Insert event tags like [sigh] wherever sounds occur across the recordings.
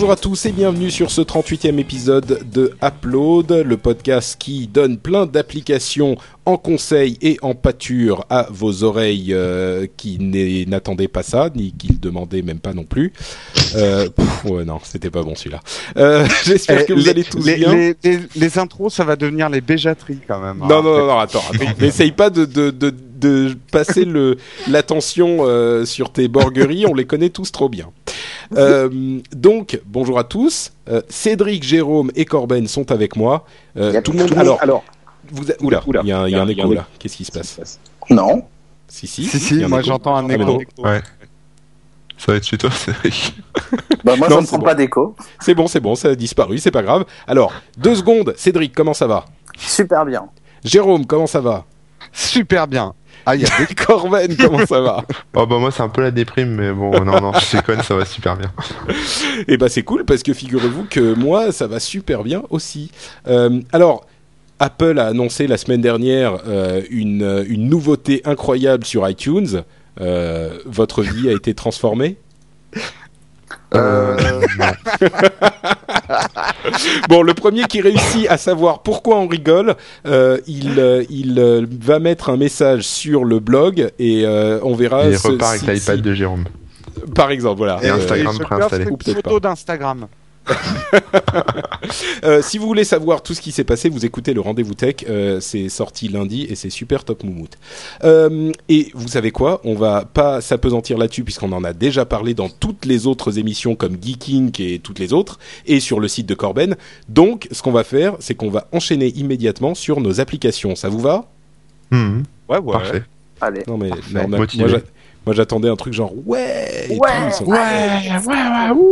Bonjour à tous et bienvenue sur ce 38e épisode de Upload, le podcast qui donne plein d'applications en conseil et en pâture à vos oreilles euh, qui n'attendaient pas ça, ni qui le demandaient même pas non plus. Euh, pff, ouais, non, c'était pas bon celui-là. Euh, [laughs] J'espère Eh, que vous les, allez tous les, bien. Les, les- intros, ça va devenir les béjateries quand même. Non, non, non, non, [laughs] attends, attends. N'essaye pas de, de, de, de passer l'attention euh, sur tes borgueries, on les connaît tous trop bien. Euh, donc, bonjour à tous. Euh, Cédric, Jérôme et Corben sont avec moi. Euh, Il y a tout le monde. Alors, alors, vous, a- oula, Oula. il y a, un- il y a un écho là. Qu'est-ce qui se passe non. Si, si. Si, si, moi j'entends un écho. Ouais. Ça va être chez toi, Cédric. [laughs] Bah, moi, Non, ça ne c'est prend bon. pas d'écho. C'est bon, c'est bon, ça a disparu, c'est pas grave. Alors, deux secondes. Cédric, comment ça va? Super bien. Jérôme, comment ça va? Super bien. Ah, il y a des... [laughs] Corben, comment ça va [laughs] Oh bah moi c'est un peu la déprime, mais bon, non, non, je déconne, ça va super bien. Eh ben c'est cool parce que figurez-vous que moi ça va super bien aussi. Euh, alors Apple a annoncé la semaine dernière euh, une, une nouveauté incroyable sur iTunes. Euh, votre vie a été transformée? Euh, [laughs] [laughs] Bon, le premier qui réussit à savoir pourquoi on rigole, euh, il, euh, il euh, va mettre un message sur le blog et euh, on verra. Et il repart avec l'iPad si- de Jérôme. Par exemple, voilà. Et Instagram préinstallé. Ou une peut-être photo d'Instagram. [laughs] Euh, si vous voulez savoir tout ce qui s'est passé, vous écoutez le rendez-vous tech. euh, c'est sorti lundi et c'est super top moumoute. Euh, et vous savez quoi? On va pas s'apesantir là-dessus puisqu'on en a déjà parlé dans toutes les autres émissions comme Geeking et toutes les autres et sur le site de Corben. Donc, ce qu'on va faire, c'est qu'on va enchaîner immédiatement sur nos applications. Ça vous va? Mhm, Ouais, ouais. Parfait. Allez. Non mais Parfait. non, on a- Motivé. moi, j'a- moi, j'attendais un truc genre ouais, et Ouais, tout, ils sont- ouais,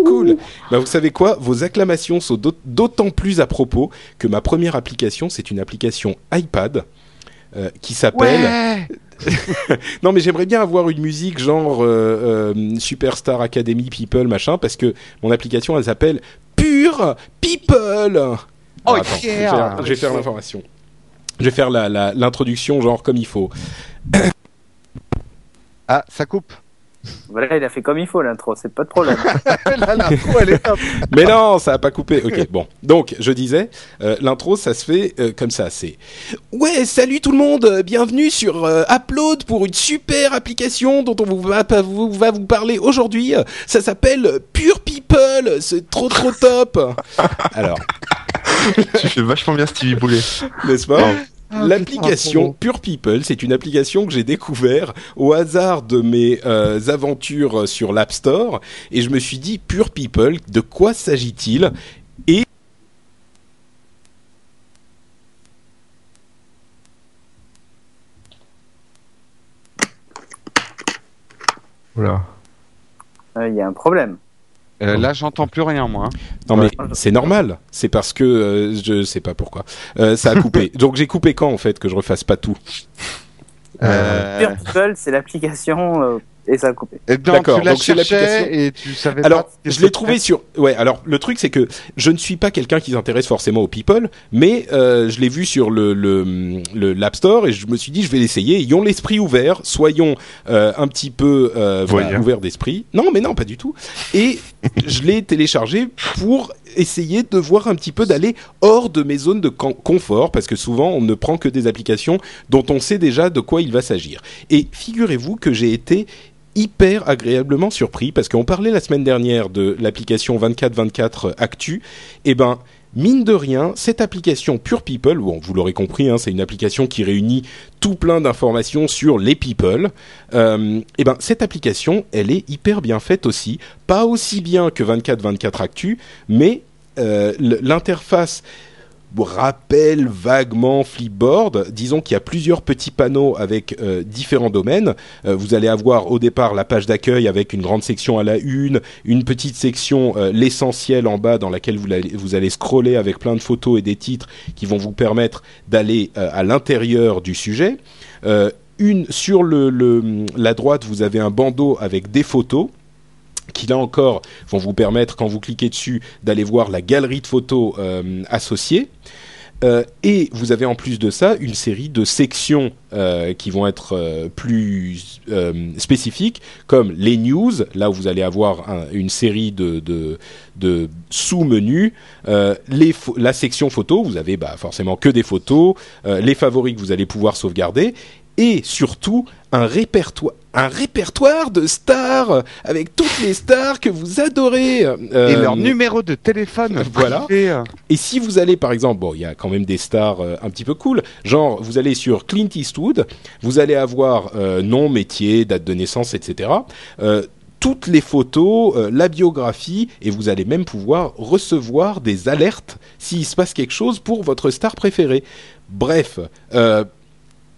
cool. Bah, vous savez quoi? Vos acclamations sont d'aut- d'autant plus à propos que ma première application, c'est une application iPad euh, qui s'appelle. Ouais. [laughs] Non, mais j'aimerais bien avoir une musique genre euh, euh, Superstar Academy People machin parce que mon application elle s'appelle Pure People. Oh, Alors, attends, je vais yeah. faire- je vais faire l'information. Je vais faire l'introduction genre comme il faut. Ah, ça coupe. Voilà, il a fait comme il faut l'intro, c'est pas de problème. [laughs] Là, l'intro, elle est top. Mais non, ça a pas coupé. Ok, bon. Donc, je disais, euh, l'intro, ça se fait euh, comme ça. C'est ouais, salut tout le monde, bienvenue sur euh, Upload pour une super application dont on vous va, vous, va vous parler aujourd'hui. Ça s'appelle Pure People. C'est trop trop top. Alors, [laughs] tu fais vachement bien Stevie Boulet. n'est-ce pas? L'application Pure People, c'est une application que j'ai découvert au hasard de mes euh, aventures sur l'App Store et je me suis dit Pure People, de quoi s'agit-il? Et Voilà. Euh, Il y a un problème. Euh, là, j'entends plus rien, moi. hein. non mais c'est normal, c'est parce que euh, je sais pas pourquoi Euh, ça a coupé. [laughs] Donc j'ai coupé quand en fait que je refasse pas tout? Euh... Pure People, c'est l'application euh, et ça a coupé. eh D'accord, donc c'est l'application. et tu savais Alors, pas je l'ai trouvé sur. Ouais, alors le truc c'est que je ne suis pas quelqu'un qui s'intéresse forcément aux people, mais euh, je l'ai vu sur le le le l'App Store et je me suis dit je vais l'essayer. Ayons l'esprit ouvert, soyons euh, un petit peu euh, voilà, ouverts d'esprit. Non, mais non, pas du tout. Et [laughs] je l'ai téléchargé pour essayer de voir un petit peu d'aller hors de mes zones de confort parce que souvent on ne prend que des applications dont on sait déjà de quoi il va s'agir. Et figurez-vous que j'ai été hyper agréablement surpris parce qu'on parlait la semaine dernière de l'application 24-24 Actu. Et ben, mine de rien, cette application Pure People, vous l'aurez compris, hein, c'est une application qui réunit tout plein d'informations sur les people. Euh, et ben, cette application, elle est hyper bien faite aussi, pas aussi bien que 24-24 Actu, mais euh, l'interface rappelle vaguement Flipboard. Disons qu'il y a plusieurs petits panneaux avec euh, différents domaines. Euh, vous allez avoir au départ la page d'accueil avec une grande section à la une, une petite section euh, l'essentiel en bas dans laquelle vous allez, scroller avec plein de photos et des titres qui vont vous permettre d'aller à l'intérieur du sujet. Une sur la droite, vous avez un bandeau avec des photos qui là encore vont vous permettre, quand vous cliquez dessus, d'aller voir la galerie de photos euh, associées. Euh, et vous avez en plus de ça une série de sections euh, qui vont être plus spécifiques, comme les news, là où vous allez avoir un- une série de, de, sous-menus, la section photos, vous avez bah, forcément que des photos, les favoris que vous allez pouvoir sauvegarder, et surtout un répertoire, un répertoire de stars avec toutes les stars que vous adorez. Et Euh, leur numéro de téléphone. [laughs] Voilà. euh, et si vous allez, par exemple, bon, il y a quand même des stars euh, un petit peu cool, genre vous allez sur Clint Eastwood, vous allez avoir euh, nom, métier, date de naissance, etc. Toutes les photos, la biographie, et vous allez même pouvoir recevoir des alertes s'il se passe quelque chose pour votre star préférée. Bref,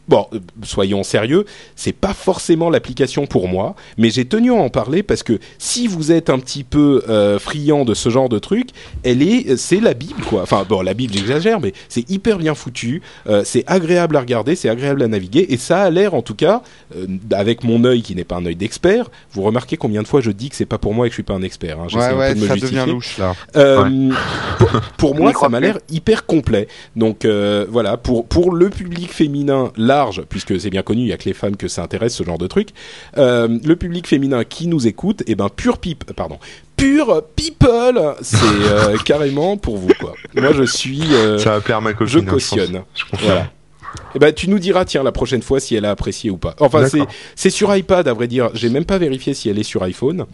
Bon, euh, soyons sérieux, c'est pas forcément l'application pour moi, mais j'ai tenu à en parler parce que si vous êtes un petit peu euh, friand de ce genre de truc, elle est, c'est la Bible quoi. Enfin bon, la Bible j'exagère, mais c'est hyper bien foutu, euh, c'est agréable à regarder, c'est agréable à naviguer, et ça a l'air en tout cas, euh, avec mon œil qui n'est pas un œil d'expert, vous remarquez combien de fois je dis que c'est pas pour moi et que je suis pas un expert. Hein. Ouais, un ouais, peu de me ça justifier. devient louche là. Euh, pour, pour [laughs] moi, ça m'a l'air hyper complet. Donc euh, voilà, pour pour le public féminin large, puisque c'est bien connu, il y a que les femmes que ça intéresse ce genre de truc. euh, le public féminin qui nous écoute, et ben pure pipe, pardon, pure people, c'est euh, [laughs] carrément pour vous quoi. Moi, je suis, euh, Ça va plaire ma copine. je cautionne. Je. Voilà. Et ben tu nous diras tiens la prochaine fois si elle a apprécié ou pas. Enfin c'est sur iPad à vrai dire. J'ai même pas vérifié si elle est sur iPhone,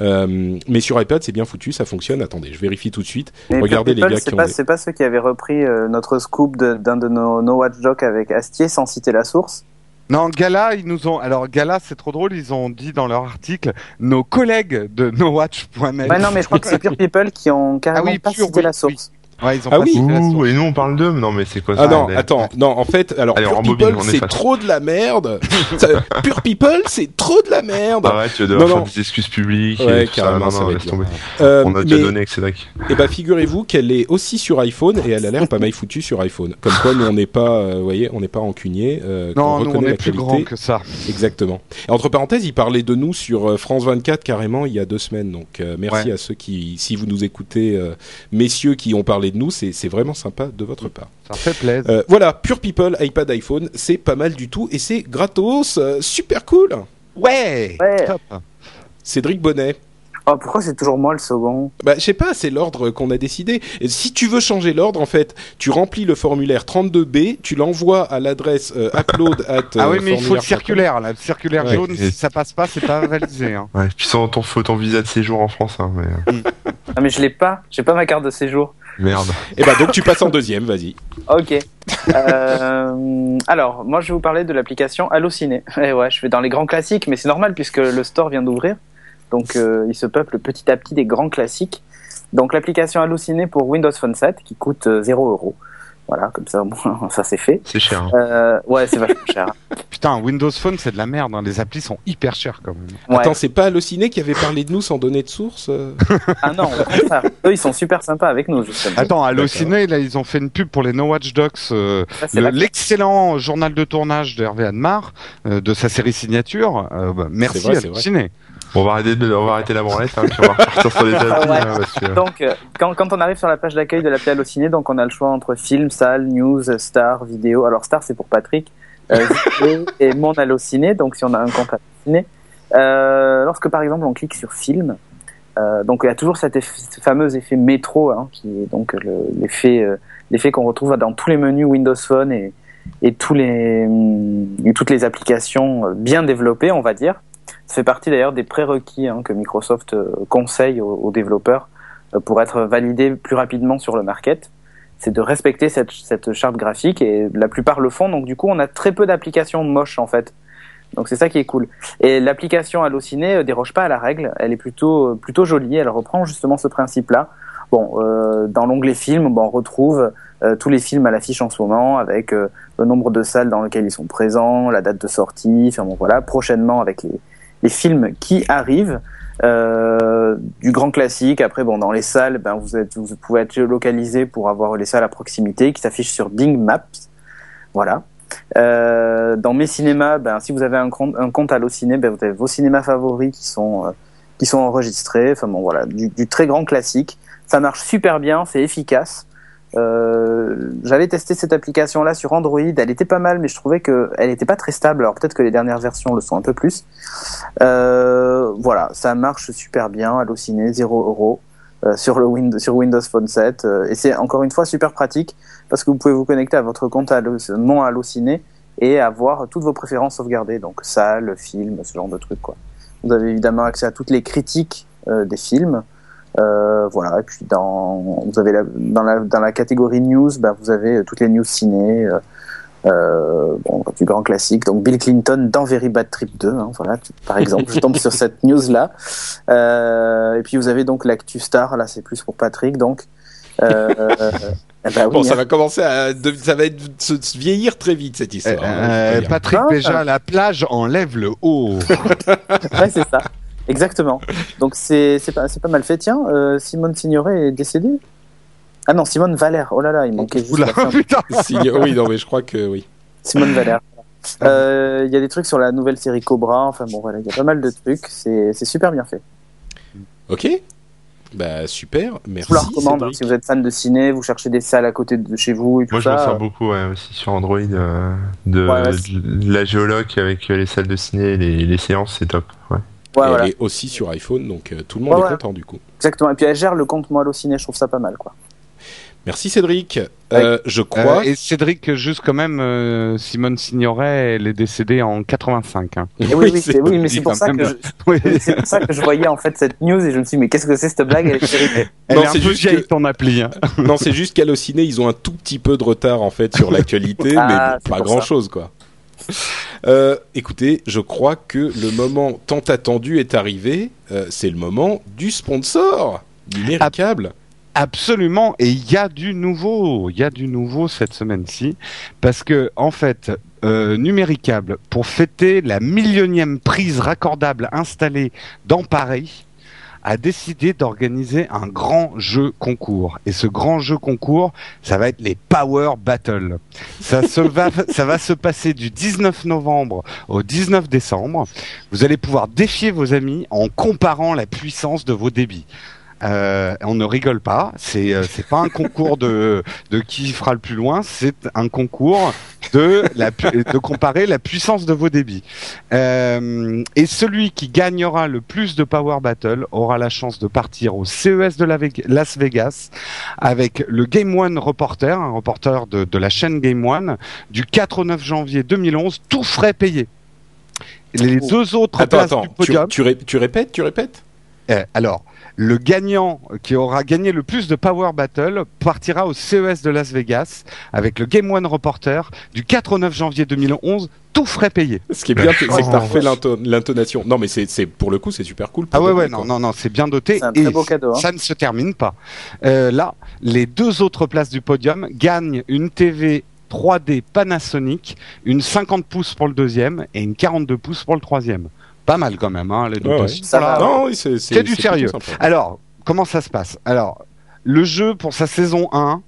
Euh, mais sur iPad c'est bien foutu, ça fonctionne. Attendez, je vérifie tout de suite. Mais Regardez les gars c'est qui pas, c'est pas ceux qui avaient repris euh, notre scoop d'un de, nos, nos watchdogs avec Astier sans citer la source. Non, Gala, ils nous ont. Alors, Gala, c'est trop drôle, ils ont dit dans leur article, nos collègues de nowatch.net. Ouais, non, mais je crois que c'est [laughs] Pure People qui ont carrément Ah oui, pas Pure, cité oui, la source. Ouais, ils ont Ah oui. Ouh, et nous on parle d'eux Non mais c'est quoi ça Ah non, attends, non, en fait, alors Allez, on Pure People, on c'est trop de la merde. [laughs] Ça- Pure People, c'est trop de la merde. Arrête, tu vas Non, devoir non. faire des excuses publiques. Ouais, et tout ça. carrément, Non, ça non, va laisse être tomber. Euh, On a déjà mais, donné avec Cédric. eh ben, figurez-vous qu'elle est aussi sur iPhone et elle a l'air pas mal foutue sur iPhone. Comme quoi, nous, on n'est pas, euh, vous voyez, on n'est pas rancunier. Euh, Non, nous, on est la plus qualité. grand que ça. Exactement. Et entre parenthèses, il parlait de nous sur euh, France 24 carrément il y a deux semaines. Donc euh, merci Ouais. à ceux qui, si vous nous écoutez, euh, messieurs qui ont parlé de nous, c'est vraiment sympa de votre part. Ça fait plaisir. Euh, voilà, Pure People, iPad, iPhone, c'est pas mal du tout et c'est gratos, euh, super cool. Ouais, Ouais. Top. Cédric Bonnet. Oh, pourquoi c'est toujours moi le second? Bah, je sais pas, c'est l'ordre qu'on a décidé. Et si tu veux changer l'ordre, en fait, tu remplis le formulaire 32B, tu l'envoies à l'adresse euh, upload [laughs] at Ah oui, euh, mais il faut le circulaire, là. Le circulaire Ouais. jaune, si ça passe pas, c'est pas validé. Hein. Ouais, puis sans ton, faut ton visa de séjour en France, hein, mais [laughs] Ah, mais je l'ai pas. J'ai pas ma carte de séjour. Merde. [laughs] Et bah donc tu passes en deuxième, vas-y. Ok. Euh, alors, moi, je vais vous parler de l'application Allociné. Et ouais, je vais dans les grands classiques, mais c'est normal puisque le store vient d'ouvrir. Donc, euh, il se peuple petit à petit des grands classiques. Donc, l'application Allociné pour Windows Phone 7 qui coûte euh, 0 euros. Voilà, comme ça, au moins, [laughs] ça c'est fait. C'est cher. hein. Euh, ouais, c'est vachement cher. [laughs] Putain, Windows Phone, c'est de la merde. hein. Les applis sont hyper chères quand même. Ouais. Attends, c'est pas Allociné qui avait parlé de nous sans donner de source euh [laughs] Ah non, au contraire. Eux, ils sont super sympas avec nous, justement. Attends, Allociné, là, ils ont fait une pub pour les No Watch Dogs. euh, le- L'excellent journal de tournage d'Hervé Admar, euh, de sa série signature. Euh, bah, merci vrai. Allociné. Bon, on va arrêter, de, on va arrêter la branlette, hein, puis on va repartir sur les ouais. hein, parce que... Donc, euh, quand, quand on arrive sur la page d'accueil de l'appli Allociné, donc on a le choix entre film, salle, news, star, vidéo. Alors, star, c'est pour Patrick. Euh, [laughs] et mon Allociné, donc si on a un compte Allociné. Euh, lorsque, par exemple, on clique sur film, euh, donc il y a toujours cet eff- ce fameux effet métro, hein, qui est donc le- l'effet euh, l'effet qu'on retrouve dans tous les menus Windows Phone et, et, tous les, hum, et toutes les applications bien développées, on va dire. Ça fait partie d'ailleurs des prérequis hein, que Microsoft euh, conseille aux, développeurs euh, pour être validé plus rapidement sur le market. C'est de respecter cette, cette charte graphique et la plupart le font. Donc du coup, on a très peu d'applications moches en fait. Donc c'est ça qui est cool. Et l'application Allociné euh, déroge pas à la règle. Elle est plutôt plutôt jolie. Elle reprend justement ce principe-là. Bon, dans l'onglet film, bon, on retrouve tous les films à l'affiche en ce moment, avec le nombre de salles dans lesquelles ils sont présents, la date de sortie, bon voilà, prochainement avec les, les films qui arrivent. Euh, du grand classique. Après, bon, dans les salles, ben, vous, êtes, vous pouvez être localisé pour avoir les salles à proximité qui s'affichent sur Bing Maps. Voilà. Euh, dans mes cinémas, ben, si vous avez un compte, un compte Allociné, ben, vous avez vos cinémas favoris qui sont, euh, qui sont enregistrés. Enfin bon, voilà, du, du, très grand classique. Ça marche super bien, c'est efficace. Euh, J'avais testé cette application-là sur Android. Elle était pas mal, mais je trouvais que elle était pas très stable. Alors peut-être que les dernières versions le sont un peu plus. Euh, voilà, ça marche super bien. Allociné, 0 euros. Euh, sur le Windows, sur Windows Phone 7 euh, et c'est encore une fois super pratique parce que vous pouvez vous connecter à votre compte mon Allociné et avoir toutes vos préférences sauvegardées donc salle, film, ce genre de trucs. Vous avez évidemment accès à toutes les critiques des films. Euh, voilà et puis dans vous avez la, dans la dans la catégorie news bah, vous avez toutes les news ciné euh, bon, du grand classique. Donc Bill Clinton dans Very Bad Trip 2, hein, voilà, par exemple. je tombe sur cette [laughs] news là. Euh, et puis vous avez donc l'actu star. Là, c'est plus pour Patrick. Donc. Euh, ben, oui, bon, ça hein. va commencer à, ça va être, se, se vieillir très vite cette histoire. Euh, hein, Patrick ah, déjà la plage enlève le haut. [laughs] ouais, c'est ça. Exactement. Donc c'est c'est pas c'est pas mal fait. Tiens, euh, Simone Signoret est décédée. Ah non, Simone Valère. Oh là là, il manquait juste. Oula, [laughs] putain. oui, non, mais je crois que oui. Simone Valère. [laughs] Il euh, y a des trucs sur la nouvelle série Cobra. Enfin bon, voilà, il y a pas mal de trucs. C'est c'est super bien fait. Ok. Bah super, merci. Je vous la recommande hein, si vous êtes fan de ciné, vous cherchez des salles à côté de chez vous et tout Moi, ça. je m'en sers beaucoup ouais, aussi sur Android euh, de, Ouais, ouais, de la géologue avec les salles de ciné, et les, les séances, c'est top. Ouais. Ouais, Et voilà. Elle est aussi sur iPhone, donc euh, tout le monde Ouais, est content du coup. Exactement. Et puis elle gère le compte moi ciné. Je trouve ça pas mal quoi. Merci Cédric. Euh, je crois. Euh, et Cédric, juste quand même, euh, Simone Signoret, elle est décédée en 85. Hein. Et oui, oui, [laughs] c'est- c'est- oui, mais c'est pour ça que je, Oui. [laughs] c'est pour ça que je voyais en fait cette news et je me suis dit mais qu'est-ce que c'est cette blague Elle est. Elle Non, est un c'est peu juste vieille que- ton appli. Hein. non, c'est juste qu'Allociné, ils ont un tout petit peu de retard en fait sur l'actualité, [laughs] Ah, mais pas pour grand ça. chose quoi. [laughs] Euh, écoutez, je crois que le moment tant attendu est arrivé. Euh, c'est le moment du sponsor numéricable. Absolument, et il y a du nouveau, il y a du nouveau cette semaine-ci, parce que en fait, euh, Numéricable, pour fêter la millionième prise raccordable installée dans Paris, a décidé d'organiser un grand jeu concours. Et ce grand jeu concours, ça va être les Power Battle. Ça, se [laughs] va, ça va se passer du 19 novembre au 19 décembre. Vous allez pouvoir défier vos amis en comparant la puissance de vos débits. Euh, on ne rigole pas. C'est euh, c'est pas un concours de de qui fera le plus loin. C'est un concours de la pu- de comparer la puissance de vos débits. Euh, et celui qui gagnera le plus de Power Battle aura la chance de partir au CES de la Las Vegas avec le Game One reporter, un reporter de, de la chaîne Game One, du 4 au 9 janvier 2011, tout frais payé. Les Oh. deux autres Attends, places attends, du tu, podium. tu, ré- tu répètes, tu répètes? Euh, alors, le gagnant qui aura gagné le plus de Power Battle partira au CES de Las Vegas avec le Game One Reporter du 4 au 9 janvier 2011, tout frais payé. Ce qui est bien, c'est que t'as Oh, refait l'into- l'intonation. Non, mais c'est pour le coup, c'est super cool. Ah ouais, ouais, non, non, non, c'est bien doté. C'est un et très beau cadeau. Hein. ça ne se termine pas. Euh, là, les deux autres places du podium gagnent une TV 3D Panasonic, une 50 pouces pour le deuxième et une 42 pouces pour le troisième. Pas mal quand même, hein, les deux Ouais, places. ouais. Ça va. Non, oui, c'est C'est du sérieux. Alors, comment ça se passe? Alors, le jeu pour sa saison 1,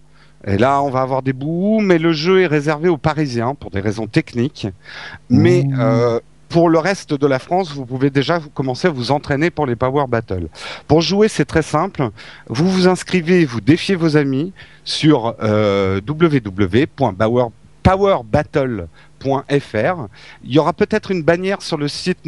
et là on va avoir des bouts, mais le jeu est réservé aux Parisiens pour des raisons techniques. Mais euh, pour le reste de la France, vous pouvez déjà vous commencer à vous entraîner pour les Power Battle. Pour jouer, c'est très simple. Vous vous inscrivez, vous défiez vos amis sur euh, Il y aura peut-être une bannière sur le site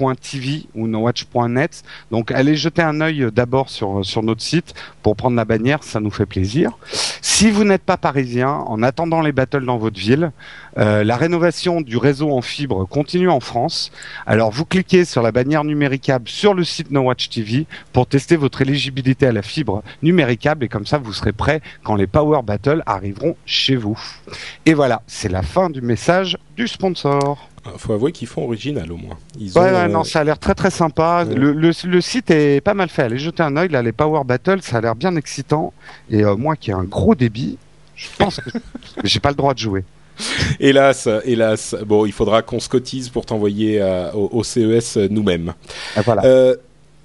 nowatch.tv ou nowatch.net. Donc allez jeter un œil d'abord sur, sur notre site pour prendre la bannière, ça nous fait plaisir. Si vous n'êtes pas parisien, en attendant les battles dans votre ville, euh, la rénovation du réseau en fibre continue en France. Alors vous cliquez sur la bannière numéricable sur le site NoWatch TV pour tester votre éligibilité à la fibre numéricable et comme ça vous serez prêt quand les Power Battles arriveront chez vous. Et voilà, c'est la fin du message du sponsor. Ah, Faut avouer qu'ils font original au moins. Ils Ouais, ont, ouais, euh, non, ça a l'air très très sympa. Ouais. Le, le, le site est pas mal fait. Allez jeter un œil là, les Power Battles, ça a l'air bien excitant. Et euh, moi qui ai un gros débit, Je pense que [laughs] j'ai pas le droit de jouer. Hélas, hélas. Bon, il faudra qu'on se cotise pour t'envoyer euh, au, au CES nous-mêmes. Ah, voilà. Euh,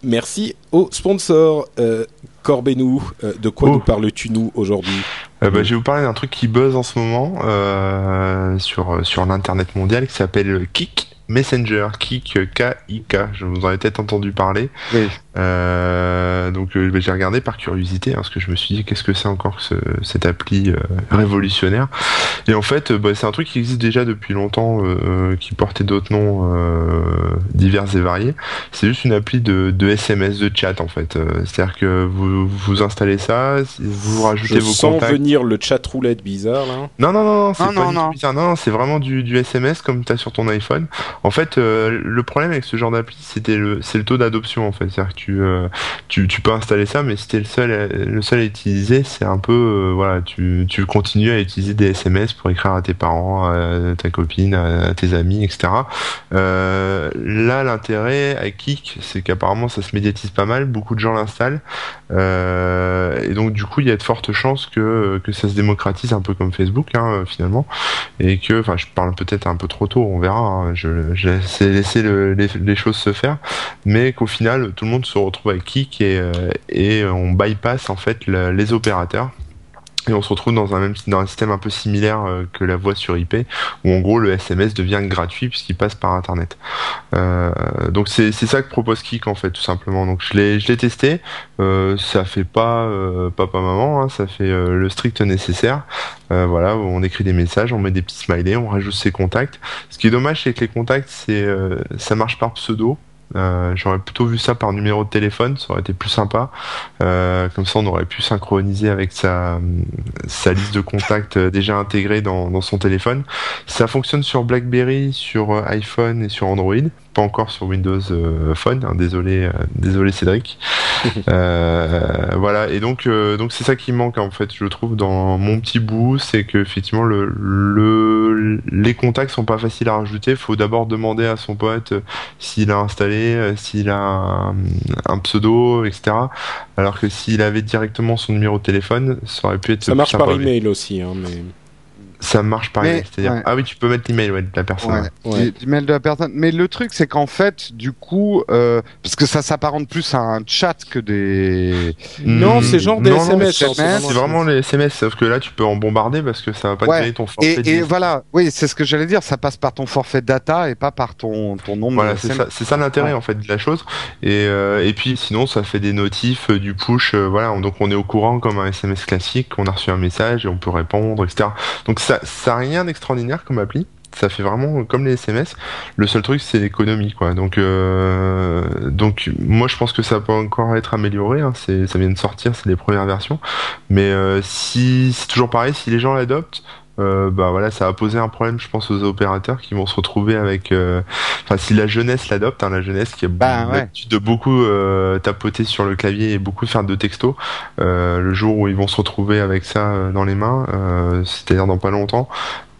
merci au sponsor. Euh, Corbenou, euh, de quoi Oh. nous parles-tu nous aujourd'hui? Euh, bah, je vais vous parler d'un truc qui buzz en ce moment euh, sur sur l'internet mondial qui s'appelle Kik Messenger, Kik K-I-K. Je vous en ai peut-être entendu parler. Euh, donc euh, j'ai regardé par curiosité hein, parce que je me suis dit qu'est-ce que c'est encore que ce- cette appli euh, révolutionnaire? Et en fait, euh, bah, c'est un truc qui existe déjà depuis longtemps, qui portait d'autres noms euh, divers et variés. C'est juste une appli de, de SMS, de chat en fait. Euh, C'est-à-dire que vous vous installez ça, vous rajoutez Je vos sens contacts. venir le chat roulette bizarre là. Non, non, non, non, c'est pas non, non. bizarre. Non, non, c'est vraiment du, du SMS comme tu as sur ton iPhone. En fait, euh, le problème avec ce genre d'appli, c'était le, c'est le taux d'adoption en fait. C'est-à-dire que tu, euh, tu, tu peux installer ça, mais si t'es le seul, à- le seul à utiliser, c'est un peu, euh, voilà, tu, tu continues à utiliser des SMS pour écrire à tes parents, à ta copine, à tes amis, etc. Euh, là, l'intérêt avec Kik, c'est qu'apparemment ça se médiatise pas mal, beaucoup de gens l'installent, et donc du coup il y a de fortes chances que que ça se démocratise un peu comme Facebook hein, finalement, et que, enfin, je parle peut-être un peu trop tôt, on verra. hein, je, je laisser le- les, les choses se faire, mais qu'au final tout le monde se retrouve avec Kik et euh, et on bypass en fait le- les opérateurs. Et on se retrouve dans un même dans un système un peu similaire euh, que la voix sur IP, où en gros le SMS devient gratuit puisqu'il passe par Internet. Euh, donc c'est ça que propose Kik en fait tout simplement. Donc je l'ai je testé, ça fait pas papa maman, hein, ça fait le strict nécessaire. Voilà, on écrit des messages, on met des petits smileys, on rajoute ses contacts. Ce qui est dommage c'est que les contacts c'est ça marche par pseudo. Euh, J'aurais plutôt vu ça par numéro de téléphone, ça aurait été plus sympa. Euh, comme ça, on aurait pu synchroniser avec sa, sa liste de contacts euh, déjà intégrée dans, dans son téléphone. Ça fonctionne sur BlackBerry, sur iPhone et sur Android, pas encore sur Windows euh, Phone. hein, désolé, euh, désolé Cédric. [laughs] Euh, voilà, et donc donc c'est ça qui manque en fait, je trouve dans mon petit bout, c'est que effectivement le, le les contacts sont pas faciles à rajouter. Faut d'abord demander à son pote s'il a installé, euh, s'il a un, un pseudo, etc. Alors que s'il avait directement son numéro de téléphone, ça aurait pu être Ça marche par email aussi, hein, mais Ça marche par Mais- email, c'est-à-dire ouais. ah oui, tu peux mettre l'email ouais, de la personne. Ouais, ouais. Ouais. du- du mail de la personne. Mais le truc, c'est qu'en fait, du coup, euh, parce que ça s'apparente plus à un chat que des. non, Hmm, c'est genre des non, non, SMS. c'est hein, SMS, C'est vraiment les SMS, sauf que là tu peux en bombarder parce que ça va pas Ouais. créer ton forfait. Et, voilà, oui, c'est ce que j'allais dire. Ça passe par ton forfait data et pas par ton ton nombre Voilà, de c'est SMS. ça, c'est ça l'intérêt Ouais. en fait de la chose. Et, euh, et puis sinon, ça fait des notifs, euh, du push. euh, voilà, donc on est au courant comme un SMS classique. On a reçu un message et on peut répondre, etc. Donc ça, ça a rien d'extraordinaire comme appli. Ça fait vraiment comme les SMS. Le seul truc, c'est l'économie, quoi. Donc, euh, donc moi, je pense que ça peut encore être amélioré. Hein. Ça vient de sortir, c'est les premières versions. Mais euh, si c'est toujours pareil, si les gens l'adoptent, euh, bah voilà, ça va poser un problème, je pense, aux opérateurs qui vont se retrouver avec. euh, Enfin, si la jeunesse l'adopte, hein, la jeunesse qui a Bah, ouais. de beaucoup euh, tapoter sur le clavier et beaucoup faire de textos, euh, le jour où ils vont se retrouver avec ça euh, dans les mains, euh, c'est-à-dire dans pas longtemps.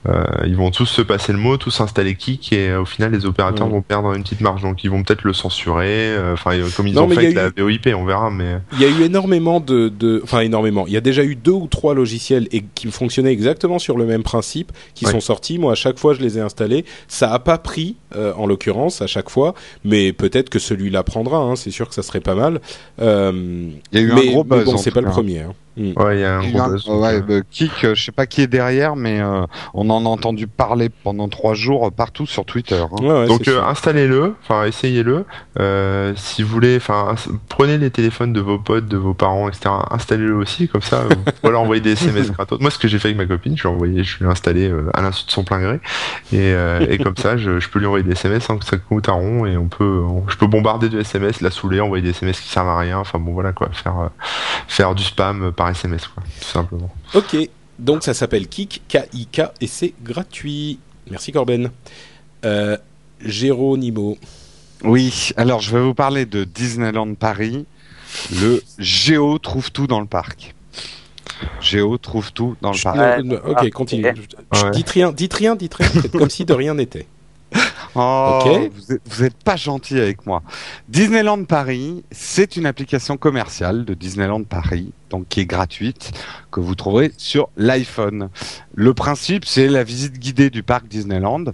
Euh, ils vont tous se passer le mot, tous installer Kik et euh, au final les opérateurs Ouais. vont perdre une petite marge donc ils vont peut-être le censurer, euh, enfin euh, comme ils Non, ont mais fait avec la VOIP, on verra mais Il y a eu énormément de, de, enfin énormément. Il y a déjà eu deux ou trois logiciels et qui fonctionnaient exactement sur le même principe, qui Ouais. sont sortis. Moi, à chaque fois, je les ai installés. Ça a pas pris, euh, en l'occurrence, à chaque fois, mais peut-être que celui-là prendra. Hein, c'est sûr que ça serait pas mal. Euh, Il y a eu mais, un gros mais buzz. bon, en c'est pas le premier. hein. Mm. ouais, il y a un gros buzz, ouais, euh, bah, Kik, euh, je sais pas qui est derrière, mais euh, on en a entendu parler pendant trois jours partout sur Twitter. hein. Ouais, ouais, Donc euh, installez-le, enfin essayez-le. Euh, si vous voulez, enfin prenez les téléphones de vos potes, de vos parents, etc. Installez-le aussi, comme ça, [laughs] pouvez leur envoyer des SMS gratos. Moi, ce que j'ai fait avec ma copine, je lui ai envoyé, je lui ai installé euh, à l'insu de son plein gré, et, euh, et comme ça, je, je peux lui envoyer des SMS sans que ça coûte un rond, et on peut, on- je peux bombarder de SMS, la saouler, envoyer des SMS qui servent à rien. Enfin bon, voilà quoi, faire euh, faire du spam par SMS, quoi, tout simplement. Ok. Donc ça s'appelle Kik, K-I-K, et c'est gratuit. Merci Corben. Euh, Géronimo. Oui, alors je vais vous parler de Disneyland Paris. Le Géo trouve tout dans le parc. Géo trouve tout dans le parc. Euh, ok, Ah, continue. Ouais. Dites rien, dites rien, dites rien. Comme si de rien n'était. Oh, Ok. vous, êtes, vous êtes pas gentil avec moi. Disneyland Paris, c'est une application commerciale de Disneyland Paris, donc qui est gratuite, que vous trouverez sur l'iPhone. Le principe, c'est la visite guidée du parc Disneyland.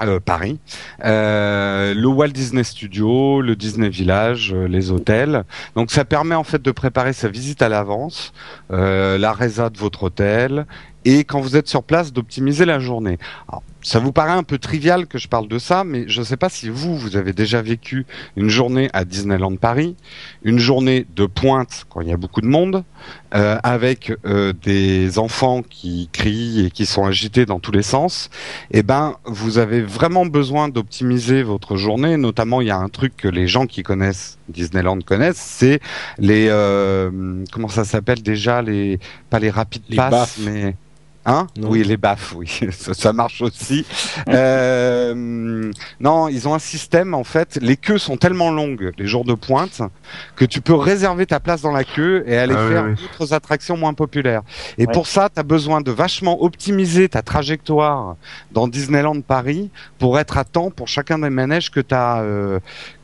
euh, Paris, euh, le Walt Disney Studio, le Disney Village, euh, les hôtels. Donc ça permet en fait de préparer sa visite à l'avance, la résa de votre hôtel, et quand vous êtes sur place d'optimiser la journée. Alors, ça vous paraît un peu trivial que je parle de ça, mais je ne sais pas si vous, vous avez déjà vécu une journée à Disneyland Paris, une journée de pointe quand il y a beaucoup de monde, euh, avec euh, des enfants qui crient et qui sont agités dans tous les sens. Eh ben, vous avez vraiment besoin d'optimiser votre journée. Notamment, il y a un truc que les gens qui connaissent Disneyland connaissent, c'est les euh, comment ça s'appelle déjà les pas les rapid Les pass, baffes. mais Hein Non. Oui, les baffes, oui, [laughs] ça, ça marche aussi. [laughs] Euh, non, ils ont un système en fait. Les queues sont tellement longues les jours de pointe que tu peux réserver ta place dans la queue et aller Ah faire oui. d'autres attractions moins populaires. Et Ouais. pour ça, tu as besoin de vachement optimiser ta trajectoire dans Disneyland Paris pour être à temps pour chacun des manèges que tu as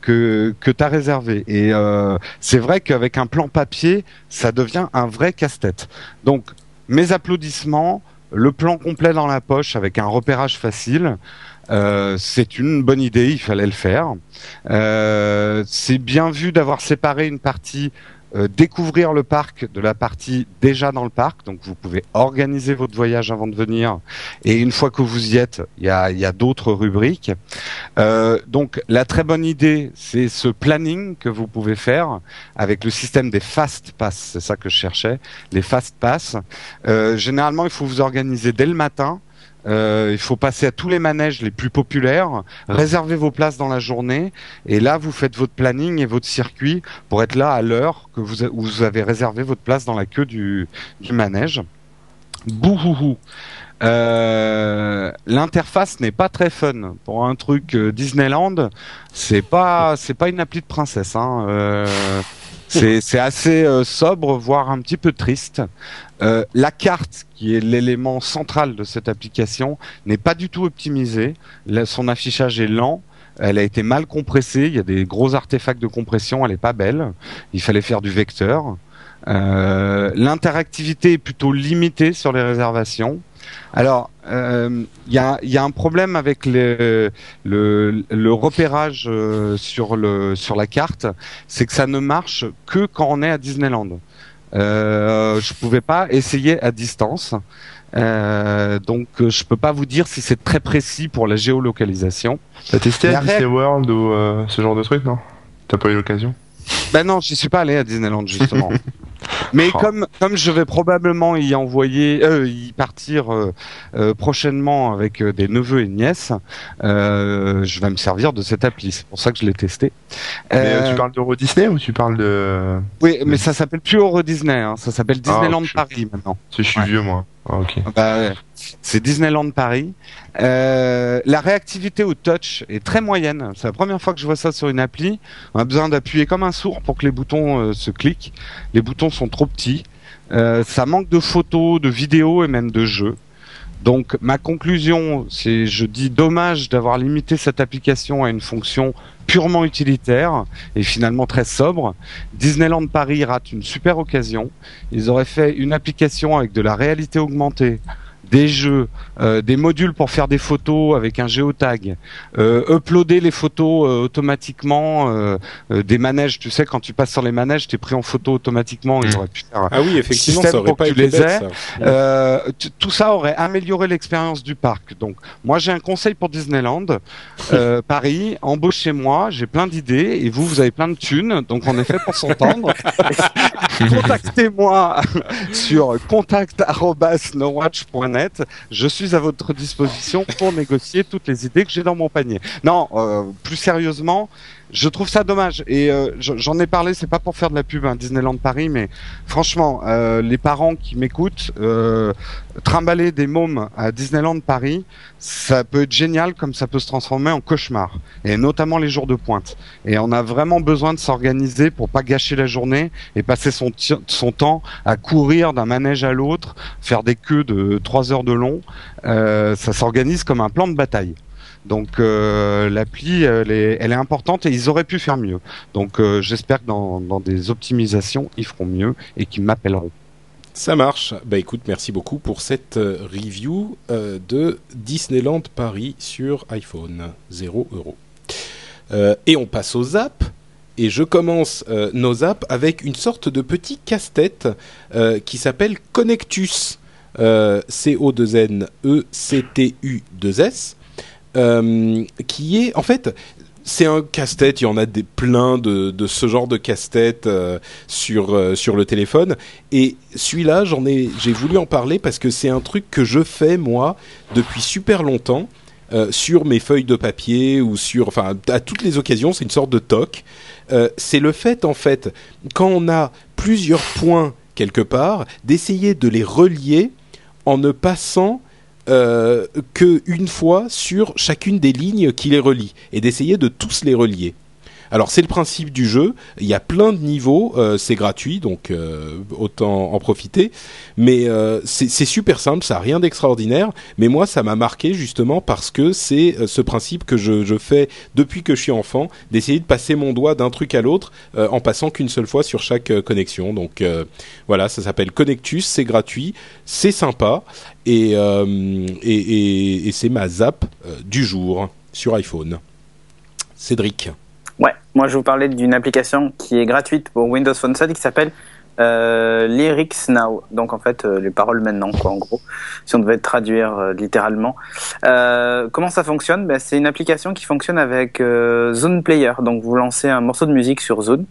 que que tu réservé. Et euh, c'est vrai qu'avec un plan papier, ça devient un vrai casse-tête. Donc mes applaudissements, le plan complet dans la poche avec un repérage facile. euh, c'est une bonne idée, il fallait le faire. Euh, c'est bien vu d'avoir séparé une partie euh, découvrir le parc de la partie déjà dans le parc. Donc vous pouvez organiser votre voyage avant de venir. Et une fois que vous y êtes, il y a, y a d'autres rubriques. Euh, donc la très bonne idée, c'est ce planning que vous pouvez faire avec le système des fast pass. C'est ça que je cherchais, les fast pass. Euh, généralement, il faut vous organiser dès le matin. Euh, il faut passer à tous les manèges les plus populaires, réserver vos places dans la journée, et là vous faites votre planning et votre circuit pour être là à l'heure que vous, où vous avez réservé votre place dans la queue du, manège. Bouhouhou. Euh, L'interface n'est pas très fun pour un truc euh, Disneyland. C'est pas pas une appli de princesse. Hein. C'est assez euh, sobre, voire un petit peu triste. Euh, la carte, qui est l'élément central de cette application, n'est pas du tout optimisée. Son affichage est lent. Elle a été mal compressée. Il y a des gros artefacts de compression. Elle est pas belle. Il fallait faire du vecteur. Euh, L'interactivité est plutôt limitée sur les réservations. Alors, euh, il y, a, il y a un problème avec le, le, le repérage euh, sur, le, sur la carte, c'est que ça ne marche que quand on est à Disneyland. Euh, je pouvais pas essayer à distance, euh, donc euh, je peux pas vous dire si c'est très précis pour la géolocalisation. T'as testé La à Disney World ou euh, ce genre de truc, non? T'as pas eu l'occasion? Ben non, j'y suis pas allé à Disneyland justement. [laughs] Mais Oh. comme comme je vais probablement y envoyer, euh, y partir euh, euh, prochainement avec euh, des neveux et nièces, euh, je vais me servir de cette appli. C'est pour ça que je l'ai testé. Mais tu parles d'Euro Disney ou tu parles de. Oui, mais ça s'appelle plus Euro Disney. Hein. Ça s'appelle Disneyland je- Paris maintenant. Je suis Ouais. vieux, moi. Ah, ok. Bah, ouais. c'est Disneyland Paris. Euh, la réactivité au touch est très moyenne. C'est la première fois que je vois ça sur une appli. On a besoin d'appuyer comme un sourd pour que les boutons euh, se cliquent. Les boutons sont trop petits. Euh, ça manque de photos, de vidéos et même de jeux. Donc ma conclusion, c'est je dis dommage d'avoir limité cette application à une fonction purement utilitaire et finalement très sobre. Disneyland Paris rate une super occasion. Ils auraient fait une application avec de la réalité augmentée, des jeux, euh, des modules pour faire des photos avec un géotag, euh, uploader les photos euh, automatiquement des manèges. Tu sais, quand tu passes sur les manèges, t'es pris en photo automatiquement. Ils Mm. auraient pu faire Ah oui, effectivement, ça aurait pas tu été les bête, aies. ça. t- tout ça aurait amélioré l'expérience du parc. Donc, moi, j'ai un conseil pour Disneyland [laughs] Paris. Embauchez-moi, j'ai plein d'idées et vous, vous avez plein de thunes. Donc, on est fait pour s'entendre. [laughs] Contactez-moi sur contact@nowatch.net. Je suis à votre disposition pour négocier toutes les idées que j'ai dans mon panier. Non, euh, plus sérieusement. Je trouve ça dommage et euh, je- j'en ai parlé. C'est pas pour faire de la pub, hein, Disneyland Paris, mais franchement, euh, les parents qui m'écoutent, euh, trimballer des mômes à Disneyland Paris, ça peut être génial comme ça peut se transformer en cauchemar, et notamment les jours de pointe. Et on a vraiment besoin de s'organiser pour pas gâcher la journée et passer son, son temps à courir d'un manège à l'autre, faire des queues de trois heures de long. Euh, ça s'organise comme un plan de bataille. Donc euh, l'appli, elle est, importante et ils auraient pu faire mieux. Donc euh, j'espère que dans, dans des optimisations, ils feront mieux et qu'ils m'appelleront. Ça marche. Bah écoute, merci beaucoup pour cette euh, review euh, de Disneyland Paris sur iPhone. 0 euros. Et on passe aux apps. Et je commence nos apps avec une sorte de petit casse-tête qui s'appelle Connectus. Euh, C-O-2-N-E-C-T-U-2-S. Euh, qui est en fait c'est un casse-tête, il y en a des plein de, de ce genre de casse-tête euh, sur euh, sur le téléphone et celui-là, j'en ai j'ai voulu en parler parce que c'est un truc que je fais moi depuis super longtemps sur mes feuilles de papier ou sur enfin à toutes les occasions, c'est une sorte de toc. C'est le fait en fait quand on a plusieurs points quelque part d'essayer de les relier en ne passant euh, que une fois sur chacune des lignes qui les relient et d'essayer de tous les relier. Alors c'est le principe du jeu. Il y a plein de niveaux, euh, c'est gratuit, donc euh, autant en profiter. Mais euh, c'est super simple, ça a rien d'extraordinaire. Mais moi, ça m'a marqué justement parce que c'est ce principe que je, fais depuis que je suis enfant, d'essayer de passer mon doigt d'un truc à l'autre en passant qu'une seule fois sur chaque connexion. Donc voilà, ça s'appelle Connectus, c'est gratuit, c'est sympa et, c'est ma zap du jour sur iPhone. Cédric. Ouais, moi je vous parlais d'une application qui est gratuite pour Windows Phone 7 qui s'appelle euh, Lyrics Now. Donc en fait, euh, les paroles maintenant, quoi, en gros, si on devait traduire euh, littéralement. Euh, comment ça fonctionne? Ben, C'est une application qui fonctionne avec euh, Zone Player. Donc vous lancez un morceau de musique sur Zone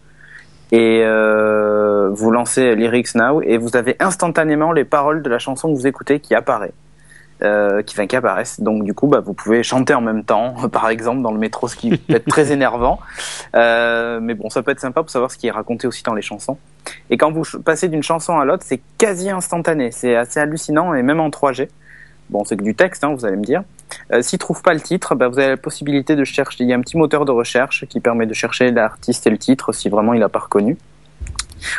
et euh, vous lancez Lyrics Now et vous avez instantanément les paroles de la chanson que vous écoutez qui apparaît. Euh, qui, qui apparaissent. Donc du coup, bah, vous pouvez chanter en même temps, [laughs] par exemple dans le métro, ce qui peut être très énervant. Euh, mais bon, ça peut être sympa pour savoir ce qui est raconté aussi dans les chansons. Et quand vous passez d'une chanson à l'autre, c'est quasi instantané. C'est assez hallucinant et même en 3G. Bon, c'est que du texte, hein, vous allez me dire. Euh, S'il trouve pas le titre, bah, vous avez la possibilité de chercher. Il y a un petit moteur de recherche qui permet de chercher l'artiste et le titre si vraiment il a pas reconnu,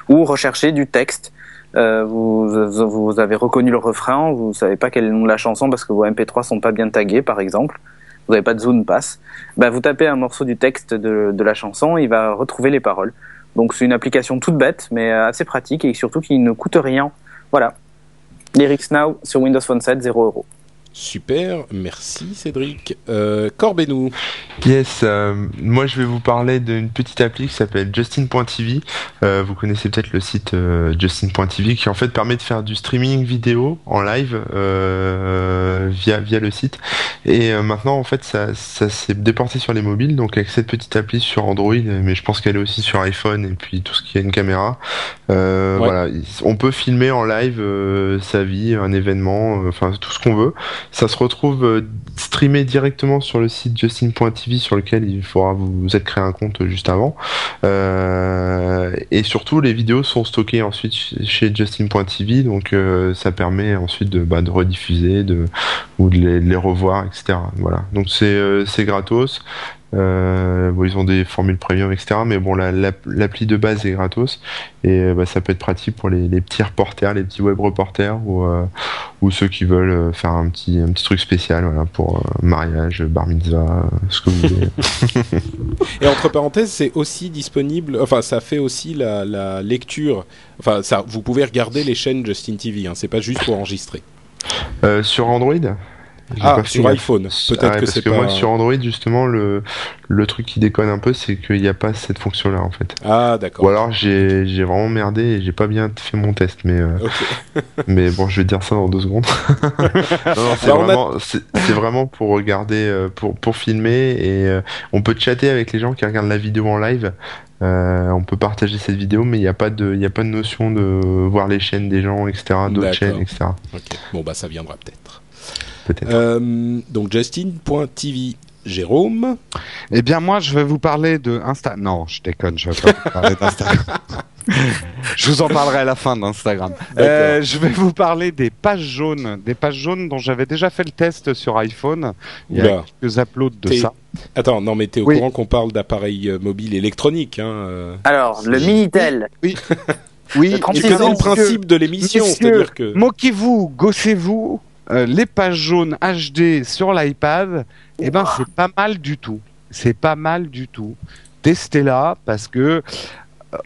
ou rechercher du texte. Euh, vous, vous avez reconnu le refrain, vous savez pas quel est le nom de la chanson parce que vos MP3 sont pas bien tagués, par exemple. Vous n'avez pas de zone pass. Bah, vous tapez un morceau du texte de, la chanson, il va retrouver les paroles. Donc c'est une application toute bête, mais assez pratique et surtout qui ne coûte rien. Voilà. Lyrics Now sur Windows Phone 7, 0 euros. Super, merci Cédric. Euh, Corbenou. Yes, euh, moi je vais vous parler d'une petite appli qui s'appelle Justin.tv. Euh, vous connaissez peut-être le site Justin.tv qui en fait permet de faire du streaming vidéo en live via via le site. Et maintenant en fait ça, ça s'est déporté sur les mobiles. Donc avec cette petite appli sur Android, mais je pense qu'elle est aussi sur iPhone et puis tout ce qui a une caméra. Ouais. Voilà, on peut filmer en live sa vie, un événement, enfin tout ce qu'on veut. Ça se retrouve euh, streamé directement sur le site justin.tv sur lequel il faudra vous, êtes créé un compte juste avant. Euh, et surtout, les vidéos sont stockées ensuite ch- chez justin.tv, donc euh, ça permet ensuite de, bah, de rediffuser de, ou de les, les revoir, etc. Voilà. Donc c'est euh, gratos. Euh, bon, ils ont des formules premium, etc. Mais bon, la- la- l'appli de base est gratos et bah, ça peut être pratique pour les, les petits reporters, les petits web reporters ou, euh, ou ceux qui veulent euh, faire un petit, un petit truc spécial voilà, pour euh, mariage, bar mitzvah, euh, ce que vous voulez. [laughs] Et entre parenthèses, c'est aussi disponible. Enfin, ça fait aussi la, la lecture. Enfin, ça, vous pouvez regarder les chaînes Justin TV. Hein, c'est pas juste pour enregistrer. Euh, sur Android? Ah, sur iPhone. Ah Peut-être ouais, que parce c'est que pas. moi sur Android justement le le truc qui déconne un peu c'est qu'il n'y a pas cette fonction là en fait. Ah, d'accord. Ou alors j'ai vraiment merdé et j'ai pas bien fait mon test mais euh, [laughs] mais bon je vais dire ça dans deux secondes. [laughs] c'est Bah, on a- vraiment vraiment pour regarder euh, pour pour filmer et euh, on peut chatter avec les gens qui regardent la vidéo en live. Euh, on peut partager cette vidéo mais il n'y a pas de il a pas de notion de voir les chaînes des gens etc d'autres chaînes etc. Bon, bah, ça viendra peut-être. Peut-être. Euh, donc, Justin.tv. Jérôme. Eh bien, moi, je vais vous parler de Insta. Non, je déconne, je vais pas vous parler d'Instagram. [laughs] je vous en parlerai à la fin d'Instagram. Euh, je vais vous parler des pages jaunes, des pages jaunes dont j'avais déjà fait le test sur iPhone. Il y a Oula. quelques uploads de ça. Attends, non, mais t'es au Oui. courant qu'on parle d'appareils euh, mobiles électroniques. Hein, euh. Alors, le Minitel. Oui, Le Tu 36 connais ans, le principe de l'émission, c'est-à-dire que. moquez-vous, gossez-vous. Euh, les pages jaunes HD sur l'iPad, eh ben c'est pas mal du tout. C'est pas mal du tout. Testez-la parce que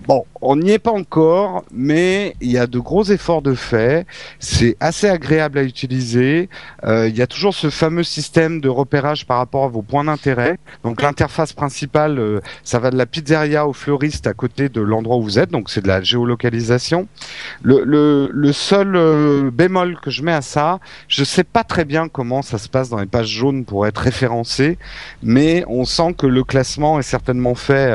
Bon, on n'y est pas encore, mais il y a de gros efforts de fait. C'est assez agréable à utiliser. Euh, il y a toujours ce fameux système de repérage par rapport à vos points d'intérêt. Donc l'interface principale, euh, ça va de la pizzeria au fleuriste à côté de l'endroit où vous êtes. Donc c'est de la géolocalisation. Le, le, le seul euh, bémol que je mets à ça, je sais pas très bien comment ça se passe dans les pages jaunes pour être référencé, mais on sent que le classement est certainement fait.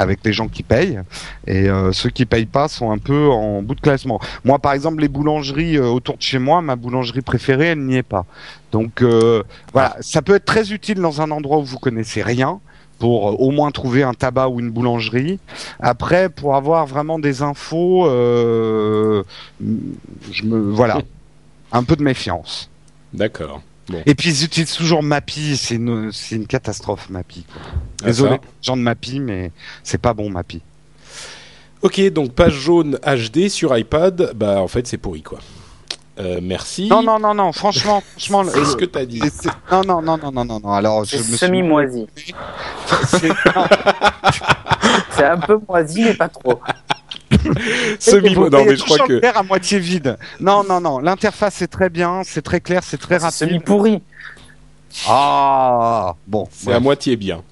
Avec les gens qui payent et euh, ceux qui payent pas sont un peu en bout de classement. Moi par exemple les boulangeries euh, autour de chez moi, ma boulangerie préférée, elle n'y est pas. Donc euh, voilà, ça peut être très utile dans un endroit où vous connaissez rien pour au moins trouver un tabac ou une boulangerie. Après pour avoir vraiment des infos je me voilà, [laughs] un peu de méfiance. D'accord. Et puis ils utilisent toujours Mappy, c'est une, c'est une catastrophe Mappy. quoi. Ah, Désolé, gens de Mappy, mais c'est pas bon Mappy. Ok, donc page jaune HD sur iPad, bah en fait c'est pourri quoi. Euh, merci. Non, non, non, non, franchement, [laughs] franchement. C'est ce que t'as dit. c'est- [laughs] c'est- Non, non, non, non, non, non, non. Alors, je C'est me suis. semi-moisi. [laughs] C'est- non, C'est un peu moisi, mais pas trop. [laughs] Semi non mais je crois que à moitié vide. Non, non, non. L'interface est très bien, c'est très clair, c'est très C'est rapide. semi-pourri. Ah, bon, c'est ouais, à moitié bien.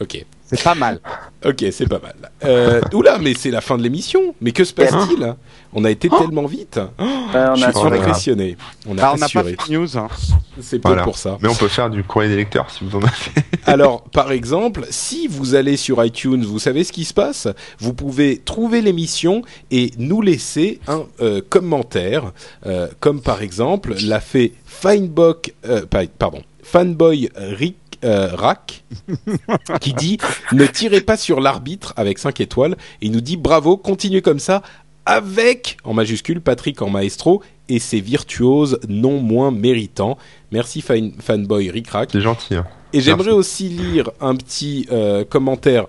Ok. C'est pas mal. Ok, c'est pas mal. Euh, oula, mais c'est la fin de l'émission. Mais que se passe-t-il On a été tellement vite. Euh, on Je a suis Oh impressionné. On a Bah, on n'a pas fait de news. hein. C'est Voilà. pour ça. Mais on peut faire du courrier des lecteurs si vous en avez. [laughs] Alors, par exemple, si vous allez sur iTunes, vous savez ce qui se passe? Vous pouvez trouver l'émission et nous laisser un euh, commentaire, euh, comme par exemple l'a fait Finebock, euh, pardon, Fanboy Rick. Euh, Rack qui dit ne tirez pas sur l'arbitre avec 5 étoiles et il nous dit bravo continuez comme ça avec en majuscule Patrick en maestro et ses virtuoses non moins méritants merci fan, fanboy Rick Rack C'est gentil. Hein. et j'aimerais aussi lire un petit euh, commentaire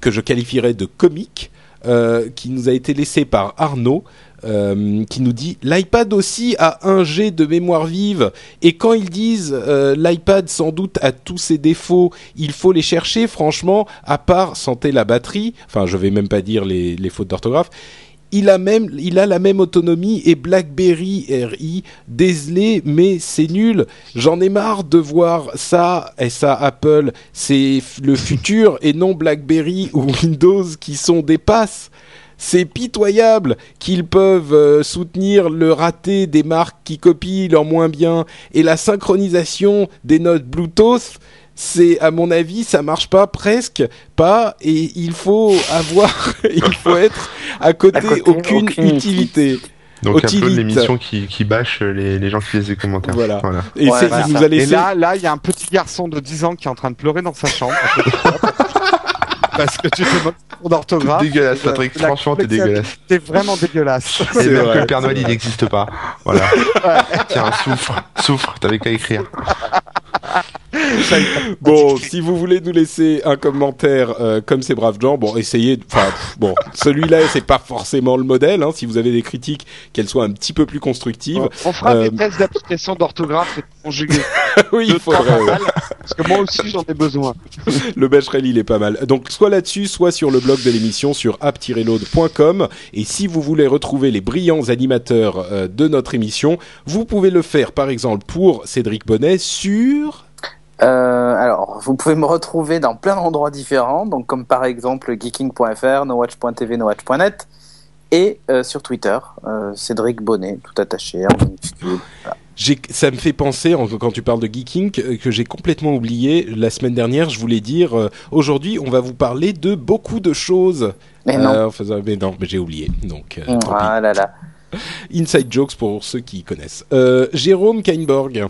que je qualifierais de comique, euh, qui nous a été laissé par Arnaud, euh, qui nous dit l'iPad aussi a 1 G de mémoire vive, et quand ils disent euh, l'iPad sans doute a tous ses défauts, il faut les chercher, franchement, à part santé la batterie, enfin je vais même pas dire les, les fautes d'orthographe, il a même, il a la même autonomie et BlackBerry RI, désolé, mais c'est nul. J'en ai marre de voir ça et ça Apple, c'est le futur et non BlackBerry ou Windows qui sont des passes. C'est pitoyable qu'ils peuvent euh, soutenir le raté des marques qui copient leur moins bien et la synchronisation des notes Bluetooth. C'est à mon avis, ça marche pas presque pas et il faut avoir, [laughs] il faut être à côté, À côté, aucune, aucune utilité. Donc un peu l'émission qui, qui bâche les, les gens qui laissent des commentaires. Voilà. voilà. Et Ouais, voilà. il nous a Et là, là, il y a un petit garçon de 10 ans qui est en train de pleurer dans sa chambre. [laughs] Parce que tu fais mon d'orthographe. Dégueulasse, Patrick. La Franchement, t'es dégueulasse. T'es vraiment dégueulasse. C'est même vrai. que le Père Noël, il n'existe pas. Voilà. Tiens, souffre, souffre. T'avais qu'à écrire. Bon, si vous voulez nous laisser un commentaire euh, comme ces braves gens, bon, essayez. de- Enfin, bon, celui-là, c'est pas forcément le modèle. Hein, si vous avez des critiques, qu'elles soient un petit peu plus constructives. On fera Euh, des tests d'application d'orthographe et de conjuguer. [laughs] oui, il faudrait. ouais. Parce que moi aussi, j'en ai besoin. Le Becherel, il est pas mal. Donc, soit là-dessus, soit sur le blog de l'émission sur app-load.com. Et si vous voulez retrouver les brillants animateurs euh, de notre émission, vous pouvez le faire, par exemple, pour Cédric Bonnet sur. Euh, alors, vous pouvez me retrouver dans plein d'endroits différents, donc comme par exemple geeking.fr, nowatch.tv, nowatch.net, et euh, sur Twitter, euh, Cédric Bonnet, tout attaché en ça me fait penser, en- quand tu parles de geeking, que, que j'ai complètement oublié. La semaine dernière, je voulais dire, aujourd'hui, on va vous parler de beaucoup de choses. Mais non. Faisant- mais non, mais j'ai oublié. Donc, tant pis. Ah là. Inside jokes pour ceux qui connaissent. Jérôme Kainborg.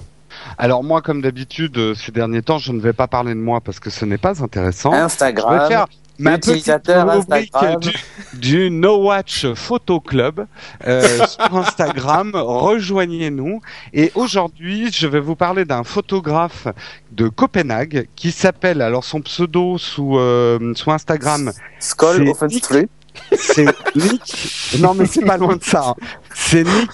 Alors moi, comme d'habitude, euh, ces derniers temps, je ne vais pas parler de moi parce que ce n'est pas intéressant. Je vais Instagram. faire ma petite utilisateur Instagram. du, du No Watch Photo Club euh, [laughs] sur Instagram. Rejoignez-nous. Et aujourd'hui, je vais vous parler d'un photographe de Copenhague qui s'appelle, alors son pseudo sous euh, sous Instagram, Skoll C'est Offenstru. C'est Nick. Non mais c'est pas loin de ça. hein. C'est Nick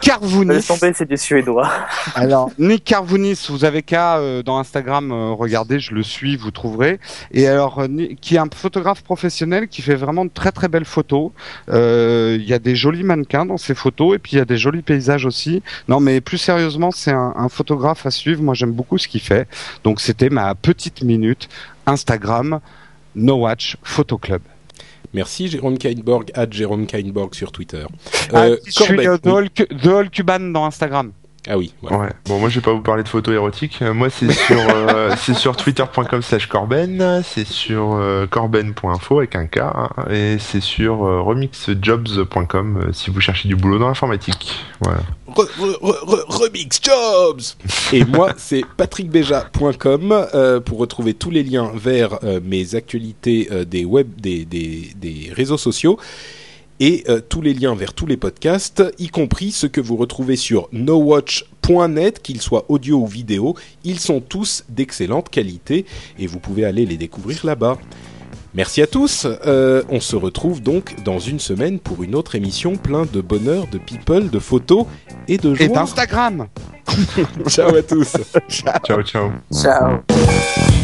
Carvounis. Tomber, c'est des Suédois. Alors, Nick Carvounis, vous avez qu'à euh, dans Instagram euh, regarder, je le suis, vous trouverez. Et alors, euh, qui est un photographe professionnel qui fait vraiment de très très belles photos. Euh, Il y a des jolis mannequins dans ses photos et puis il y a des jolis paysages aussi. Non, mais plus sérieusement, c'est un, un photographe à suivre. Moi, j'aime beaucoup ce qu'il fait. Donc, c'était ma petite minute Instagram No Watch Photo Club. Merci Jérôme Kainborg, à Jérôme Kainborg sur Twitter. Ah, Euh, Corbett, Cuban dans Instagram. Ah oui, voilà. Ouais. Bon, moi, je vais pas vous parler de photos érotiques. Euh, Moi, c'est sur, euh, [laughs] c'est sur twitter.com slash corben, c'est sur euh, corben.info avec un K, hein, et c'est sur euh, remixjobs.com euh, si vous cherchez du boulot dans l'informatique. Voilà. Re- re- re- re- remix Jobs Et moi, c'est patrickbeja.com euh, pour retrouver tous les liens vers euh, mes actualités euh, des web, des, des, des réseaux sociaux et euh, tous les liens vers tous les podcasts, y compris ceux que vous retrouvez sur nowatch.net, qu'ils soient audio ou vidéo. Ils sont tous d'excellente qualité et vous pouvez aller les découvrir là-bas. Merci à tous. Euh, on se retrouve donc dans une semaine pour une autre émission plein de bonheur, de people, de photos et de Et joie. d'Instagram. [laughs] Ciao à tous. Ciao, ciao. Ciao.